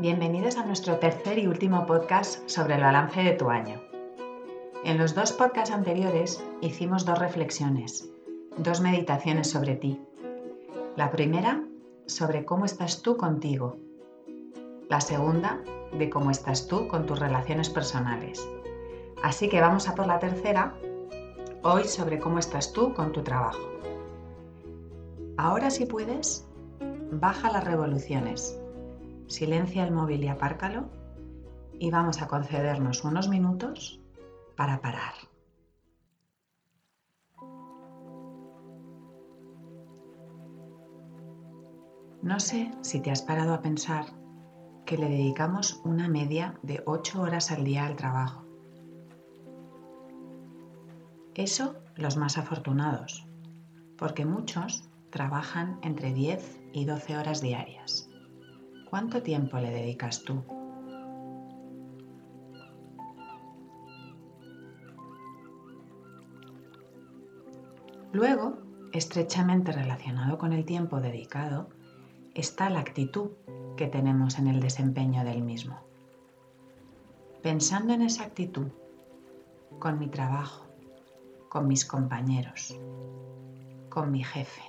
Bienvenidos a nuestro tercer y último podcast sobre el balance de tu año. En los dos podcasts anteriores hicimos dos reflexiones, dos meditaciones sobre ti. La primera, sobre cómo estás tú contigo. La segunda, de cómo estás tú con tus relaciones personales. Así que vamos a por la tercera, hoy sobre cómo estás tú con tu trabajo. Ahora si puedes, baja las revoluciones silencia el móvil y apárcalo y vamos a concedernos unos minutos para parar. No sé si te has parado a pensar que le dedicamos una media de 8 horas al día al trabajo. Eso los más afortunados, porque muchos trabajan entre 10 y 12 horas diarias. ¿Cuánto tiempo le dedicas tú? Luego, estrechamente relacionado con el tiempo dedicado, está la actitud que tenemos en el desempeño del mismo. Pensando en esa actitud, con mi trabajo, con mis compañeros, con mi jefe,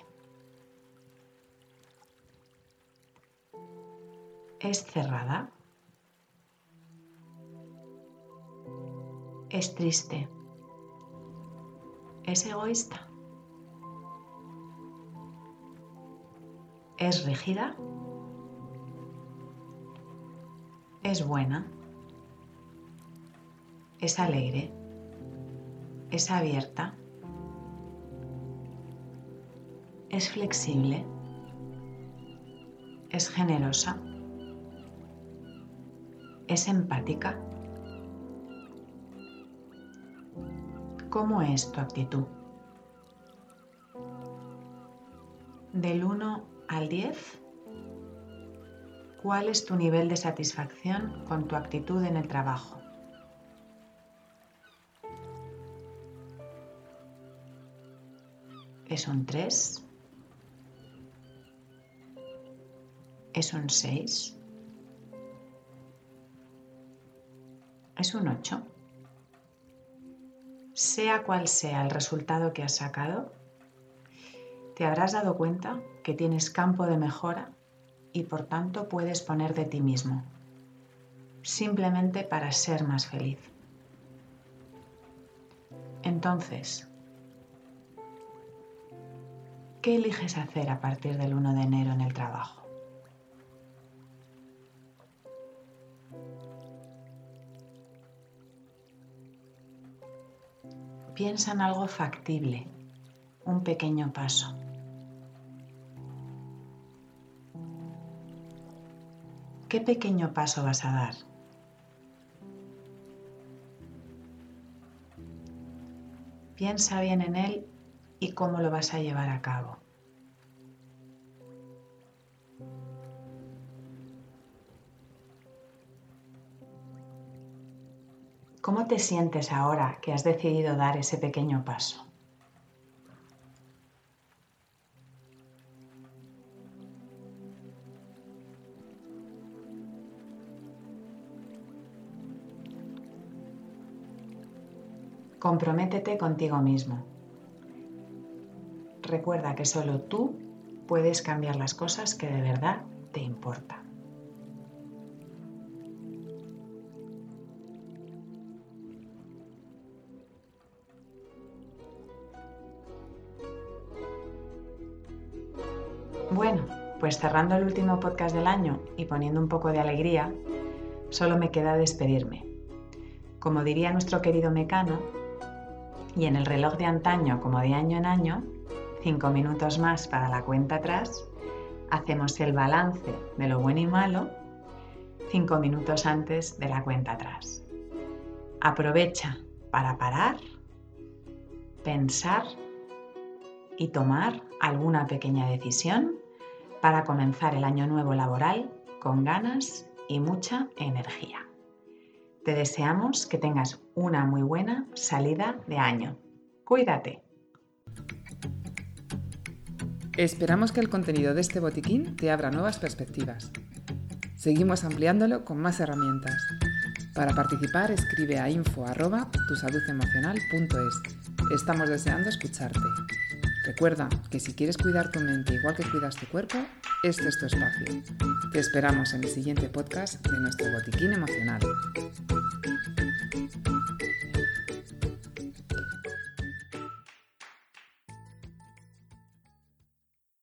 es cerrada. Es triste. Es egoísta. Es rígida. Es buena. Es alegre. Es abierta. Es flexible. Es generosa. ¿Es empática? ¿Cómo es tu actitud? Del 1 al 10, ¿cuál es tu nivel de satisfacción con tu actitud en el trabajo? ¿Es un 3? ¿Es un 6? Es un 8. Sea cual sea el resultado que has sacado, te habrás dado cuenta que tienes campo de mejora y por tanto puedes poner de ti mismo, simplemente para ser más feliz. Entonces, ¿qué eliges hacer a partir del 1 de enero en el trabajo? Piensa en algo factible, un pequeño paso. ¿Qué pequeño paso vas a dar? Piensa bien en él y cómo lo vas a llevar a cabo. ¿Cómo te sientes ahora que has decidido dar ese pequeño paso? Comprométete contigo mismo. Recuerda que solo tú puedes cambiar las cosas que de verdad te importan. Bueno, pues cerrando el último podcast del año y poniendo un poco de alegría, solo me queda despedirme. Como diría nuestro querido Mecano, y en el reloj de antaño como de año en año, cinco minutos más para la cuenta atrás, hacemos el balance de lo bueno y malo cinco minutos antes de la cuenta atrás. Aprovecha para parar, pensar y tomar alguna pequeña decisión para comenzar el año nuevo laboral con ganas y mucha energía. Te deseamos que tengas una muy buena salida de año. Cuídate. Esperamos que el contenido de este botiquín te abra nuevas perspectivas. Seguimos ampliándolo con más herramientas. Para participar escribe a info@tusaludemocional.es. Estamos deseando escucharte. Recuerda que si quieres cuidar tu mente igual que cuidas tu cuerpo, este es tu espacio. Te esperamos en el siguiente podcast de nuestro botiquín emocional.